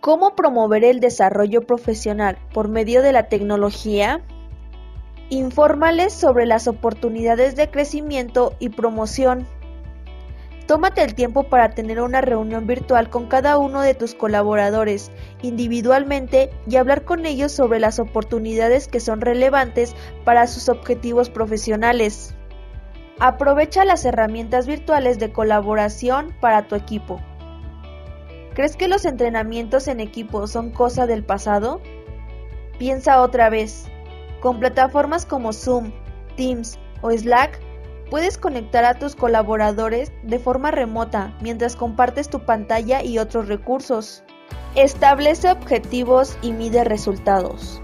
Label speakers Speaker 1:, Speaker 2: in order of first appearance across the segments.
Speaker 1: ¿Cómo promover el desarrollo profesional por medio de la tecnología? Infórmales sobre las oportunidades de crecimiento y promoción. Tómate el tiempo para tener una reunión virtual con cada uno de tus colaboradores individualmente y hablar con ellos sobre las oportunidades que son relevantes para sus objetivos profesionales. Aprovecha las herramientas virtuales de colaboración para tu equipo. ¿Crees que los entrenamientos en equipo son cosa del pasado? Piensa otra vez. Con plataformas como Zoom, Teams o Slack, puedes conectar a tus colaboradores de forma remota mientras compartes tu pantalla y otros recursos. Establece objetivos y mide resultados.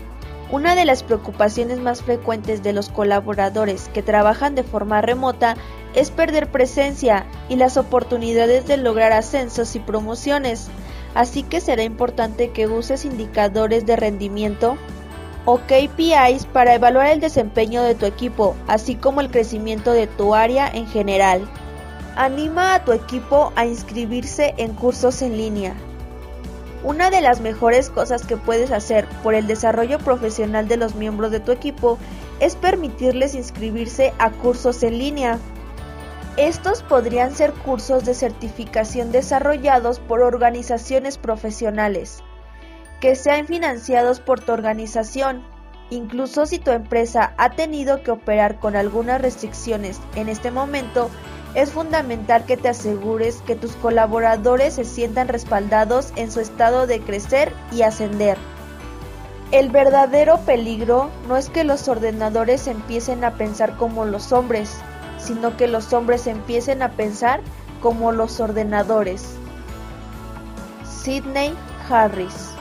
Speaker 1: Una de las preocupaciones más frecuentes de los colaboradores que trabajan de forma remota es perder presencia y las oportunidades de lograr ascensos y promociones, así que será importante que uses indicadores de rendimiento o KPIs para evaluar el desempeño de tu equipo, así como el crecimiento de tu área en general. Anima a tu equipo a inscribirse en cursos en línea. Una de las mejores cosas que puedes hacer por el desarrollo profesional de los miembros de tu equipo es permitirles inscribirse a cursos en línea. Estos podrían ser cursos de certificación desarrollados por organizaciones profesionales, que sean financiados por tu organización, incluso si tu empresa ha tenido que operar con algunas restricciones en este momento, es fundamental que te asegures que tus colaboradores se sientan respaldados en su estado de crecer y ascender. El verdadero peligro no es que los ordenadores empiecen a pensar como los hombres, sino que los hombres empiecen a pensar como los ordenadores. Sidney Harris